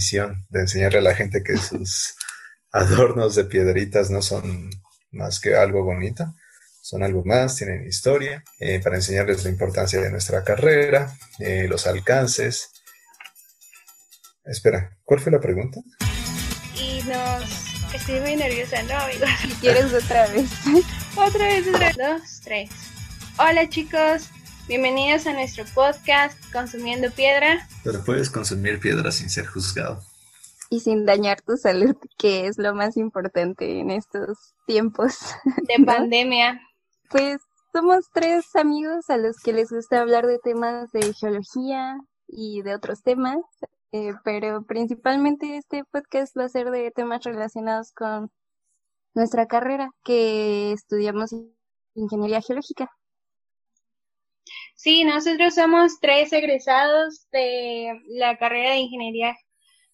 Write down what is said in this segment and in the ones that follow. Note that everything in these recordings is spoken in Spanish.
misión de enseñarle a la gente que sus adornos de piedritas no son más que algo bonito, son algo más, tienen historia, eh, para enseñarles la importancia de nuestra carrera, eh, los alcances. Espera, ¿cuál fue la pregunta? Y nos... Estoy muy nerviosa, ¿no, amigos? Si quieres otra vez. otra vez, otra vez. Dos, tres. Hola, chicos. Bienvenidos a nuestro podcast Consumiendo Piedra. Pero puedes consumir piedra sin ser juzgado. Y sin dañar tu salud, que es lo más importante en estos tiempos. De pandemia. Pues somos tres amigos a los que les gusta hablar de temas de geología y de otros temas, eh, pero principalmente este podcast va a ser de temas relacionados con nuestra carrera, que estudiamos ingeniería geológica. Sí, nosotros somos tres egresados de la carrera de ingeniería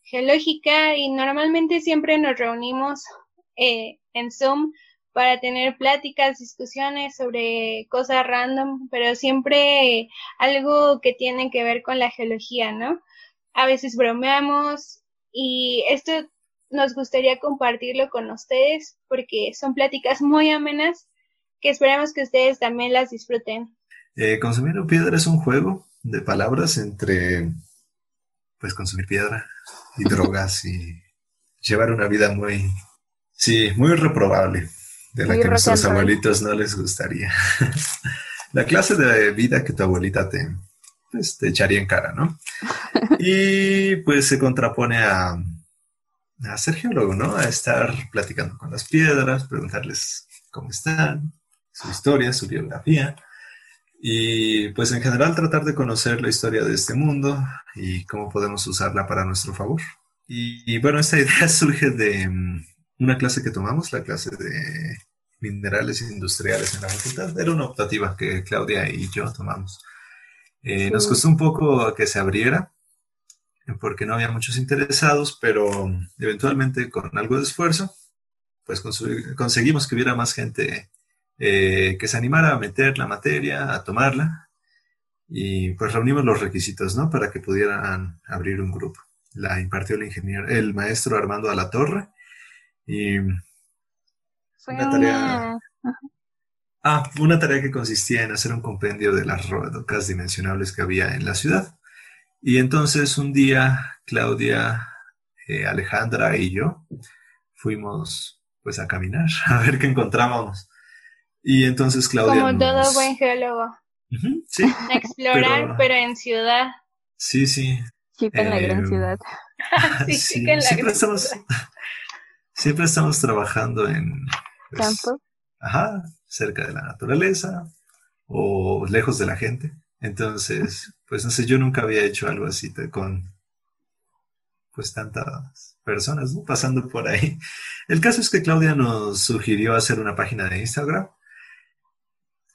geológica y normalmente siempre nos reunimos eh, en Zoom para tener pláticas, discusiones sobre cosas random, pero siempre algo que tiene que ver con la geología, ¿no? A veces bromeamos y esto nos gustaría compartirlo con ustedes porque son pláticas muy amenas que esperamos que ustedes también las disfruten. Eh, consumir piedra es un juego de palabras entre, pues, consumir piedra y drogas y llevar una vida muy, sí, muy reprobable, de la que a nuestros abuelitos no les gustaría. la clase de vida que tu abuelita te, pues, te echaría en cara, ¿no? Y pues se contrapone a, a ser geólogo, ¿no? A estar platicando con las piedras, preguntarles cómo están, su historia, su biografía. Y pues en general tratar de conocer la historia de este mundo y cómo podemos usarla para nuestro favor. Y, bueno, esta idea surge de mm, una clase que tomamos, la clase de minerales industriales en la facultad. Era una optativa que Claudia y yo tomamos. Eh, nos costó un poco que se abriera porque no había muchos interesados, pero eventualmente con algo de esfuerzo, pues conseguimos que hubiera más gente eh, que se animara a meter la materia, a tomarla, y pues reunimos los requisitos, ¿no? Para que pudieran abrir un grupo. La impartió el ingeniero, el maestro Armando Alatorre, y Fue una tarea... Ah, una tarea que consistía en hacer un compendio de las rocas dimensionables que había en la ciudad. Y entonces un día Claudia, eh, Alejandra y yo fuimos pues a caminar, a ver qué encontrábamos. Y entonces Claudia. Como todo buen geólogo. sí. Explorar, pero... en ciudad. Sí, sí. Chica en la gran Eh, ciudad. sí, sí, chica en la siempre gran estamos, ciudad. siempre estamos trabajando en pues, Campo. Ajá, cerca de la naturaleza o lejos de la gente. Entonces, pues no sé, yo nunca había hecho algo así te- con pues tantas personas ¿no? pasando por ahí. El caso es que Claudia nos sugirió hacer una página de Instagram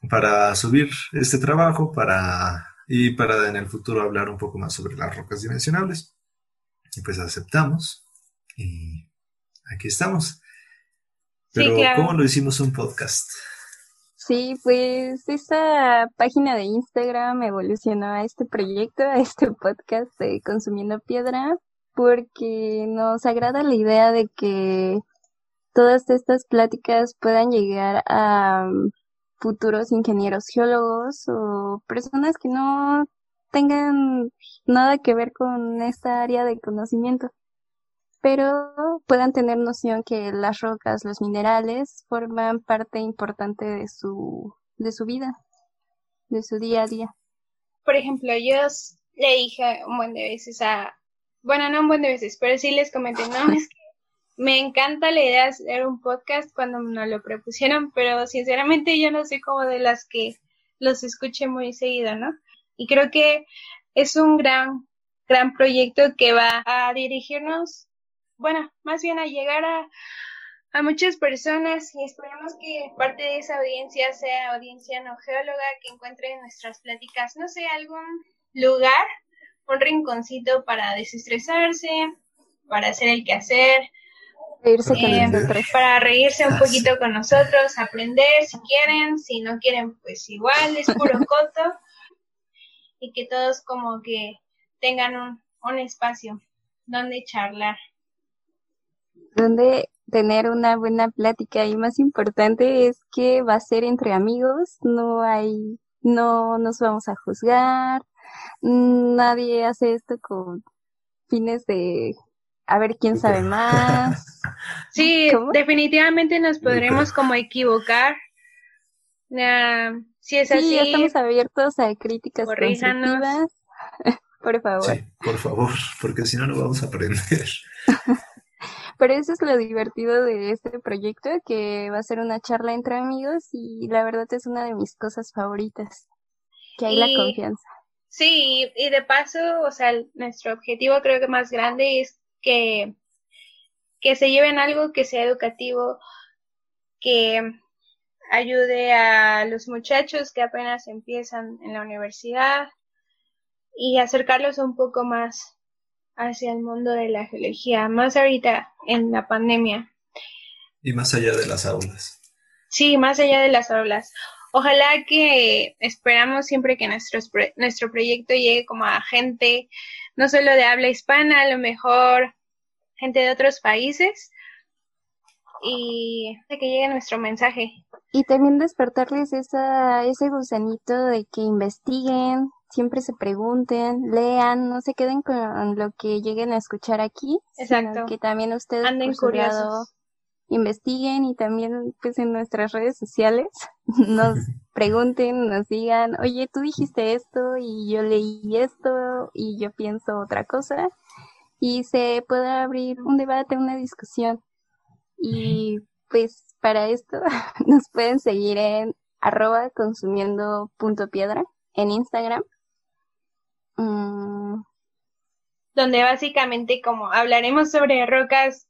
para subir este trabajo para y para en el futuro hablar un poco más sobre las rocas dimensionables. Y pues aceptamos y aquí estamos. Sí, Pero claro. ¿cómo lo hicimos un podcast? Sí, pues esa página de Instagram evolucionó a este proyecto, a este podcast de Consumiendo Piedra, porque nos agrada la idea de que todas estas pláticas puedan llegar a um, futuros ingenieros geólogos o personas que no tengan nada que ver con esta área de conocimiento, pero puedan tener noción que las rocas, los minerales forman parte importante de su de su vida, de su día a día. Por ejemplo, yo le dije un buen de veces a, bueno, no un buen de veces, pero sí les comenté, no, es que me encanta la idea de hacer un podcast cuando nos lo propusieron, pero sinceramente yo no soy como de las que los escuche muy seguido, ¿no? Y creo que es un gran, gran proyecto que va a dirigirnos, bueno, más bien a llegar a, a muchas personas y esperemos que parte de esa audiencia sea audiencia no geóloga que encuentre en nuestras pláticas, no sé, algún lugar, un rinconcito para desestresarse, para hacer el quehacer, Reírse con Eh, nosotros. para reírse un Ah, poquito con nosotros, aprender si quieren, si no quieren, pues igual, es puro coto, y que todos como que tengan un, un espacio donde charlar. Donde tener una buena plática. Y más importante es que va a ser entre amigos, no hay, no nos vamos a juzgar, nadie hace esto con fines de a ver quién sabe más. Sí, definitivamente nos podremos como equivocar. si es así, estamos abiertos a críticas constructivas. por favor. Sí, por favor, porque si no, no vamos a aprender. Pero eso es lo divertido de este proyecto, que va a ser una charla entre amigos y la verdad es una de mis cosas favoritas, que hay la confianza. Sí, y de paso, o sea, nuestro objetivo creo que más grande es que, que se lleven algo que sea educativo, que ayude a los muchachos que apenas empiezan en la universidad y acercarlos un poco más hacia el mundo de la geología, más ahorita en la pandemia. Y más allá de las aulas. Sí, más allá de las aulas. Ojalá que esperamos siempre que nuestro, nuestro proyecto llegue como a gente no solo de habla hispana, a lo mejor gente de otros países y de que llegue nuestro mensaje. Y también despertarles esa, ese gusanito de que investiguen, siempre se pregunten, lean, no se queden con lo que lleguen a escuchar aquí, Exacto. que también ustedes anden curiosos investiguen y también pues en nuestras redes sociales nos pregunten, nos digan, oye, tú dijiste esto y yo leí esto y yo pienso otra cosa y se pueda abrir un debate, una discusión. Y pues para esto nos pueden seguir en arroba consumiendo punto piedra en Instagram. Mm. Donde básicamente como hablaremos sobre rocas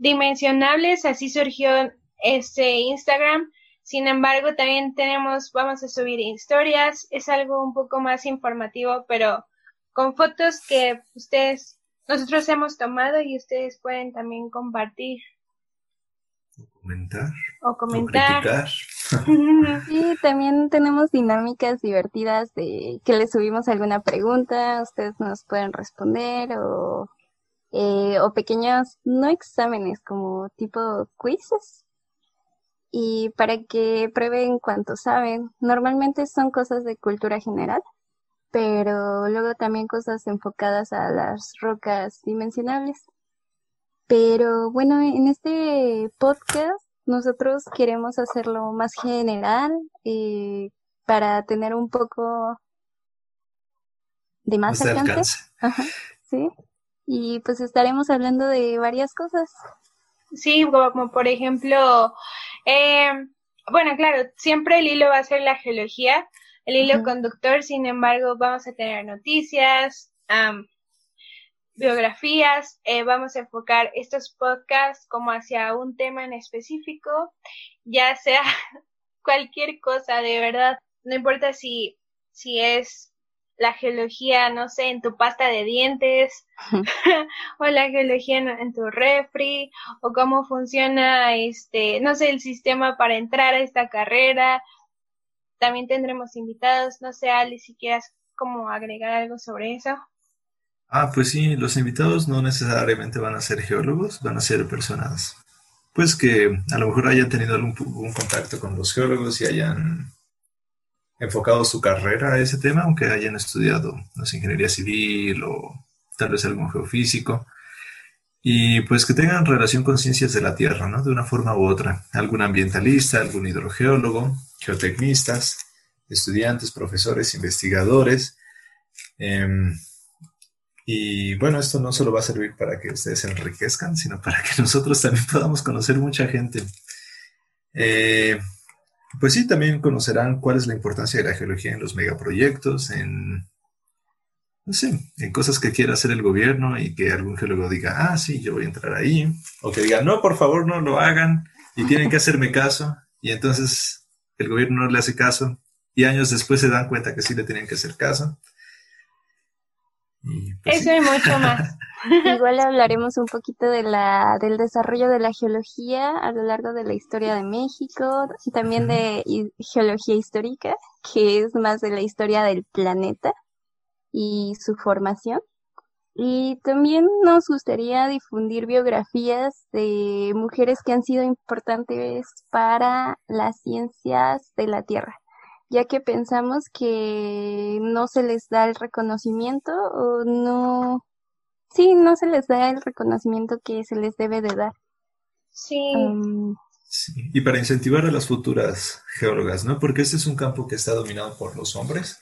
dimensionables, así surgió este Instagram. Sin embargo, también tenemos, vamos a subir historias, es algo un poco más informativo, pero con fotos que ustedes, nosotros hemos tomado y ustedes pueden también compartir. O comentar. O comentar. sí, también tenemos dinámicas divertidas de que les subimos alguna pregunta, ustedes nos pueden responder o eh, o pequeños, no exámenes, como tipo quizzes, y para que prueben cuánto saben. Normalmente son cosas de cultura general, pero luego también cosas enfocadas a las rocas dimensionables. Pero bueno, en este podcast nosotros queremos hacerlo más general eh, para tener un poco de más, alcance. sí y pues estaremos hablando de varias cosas. Sí, como por ejemplo, eh, bueno, claro, siempre el hilo va a ser la geología, el hilo conductor, sin embargo, vamos a tener noticias, biografías, eh, vamos a enfocar estos podcasts como hacia un tema en específico, ya sea cualquier cosa, de verdad, no importa si, si es la geología, no sé, en tu pasta de dientes, o la geología en, tu refri, o cómo funciona, este, no sé, el sistema para entrar a esta carrera. También tendremos invitados, no sé, Ali, si quieras como agregar algo sobre eso. Ah, pues sí, los invitados no necesariamente van a ser geólogos, van a ser personas, pues que a lo mejor hayan tenido algún, algún contacto con los geólogos y hayan enfocado su carrera a ese tema, aunque hayan estudiado no ingeniería civil o tal vez algún geofísico, y pues que tengan relación con ciencias de la Tierra, ¿no? De una forma u otra. Algún ambientalista, algún hidrogeólogo, geotecnistas, estudiantes, profesores, investigadores. Em, y bueno, esto no solo va a servir para que ustedes se enriquezcan, sino para que nosotros también podamos conocer mucha gente. Eh, pues sí, también conocerán cuál es la importancia de la geología en los megaproyectos, en, no sé, en cosas que quiera hacer el gobierno y que algún geólogo diga, ah, sí, yo voy a entrar ahí, o que diga, no, por favor, no lo hagan y tienen que hacerme caso, y entonces el gobierno no le hace caso, y años después se dan cuenta que sí le tienen que hacer caso. Pues Eso y mucho más. Igual hablaremos un poquito de la, del desarrollo de la geología a lo largo de la historia de México y también de geología histórica, que es más de la historia del planeta y su formación. Y también nos gustaría difundir biografías de mujeres que han sido importantes para las ciencias de la Tierra, ya que pensamos que no se les da el reconocimiento o no, sí, no se les da el reconocimiento que se les debe de dar. Sí. sí. Y para incentivar a las futuras geólogas, ¿no? Porque este es un campo que está dominado por los hombres,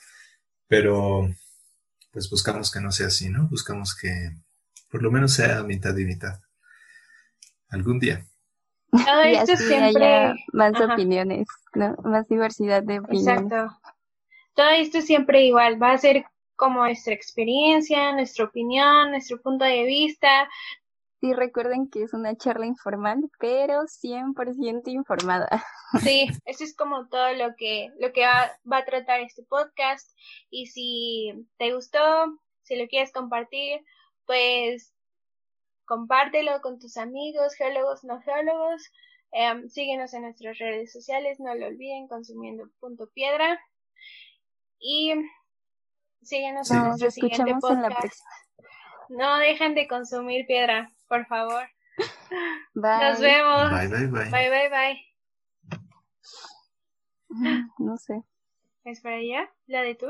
pero pues buscamos que no sea así, ¿no? Buscamos que por lo menos sea mitad y mitad. Algún día. Todo esto siempre más opiniones, ¿no? Más diversidad de opiniones. Exacto. Todo esto siempre igual, va a ser como nuestra experiencia, nuestra opinión, nuestro punto de vista, Sí, recuerden que es una charla informal, pero 100% informada. Sí, eso es como todo lo que, lo que va, va, a tratar este podcast. Y si te gustó, si lo quieres compartir, pues compártelo con tus amigos, geólogos, no geólogos. Em, síguenos en nuestras redes sociales, no lo olviden, consumiendo punto piedra. Y síguenos en nuestro siguiente podcast. No dejen de consumir piedra por favor. Bye. Nos vemos. Bye, bye, bye. Bye, bye, bye. No sé. ¿Es para allá? ¿La de tu?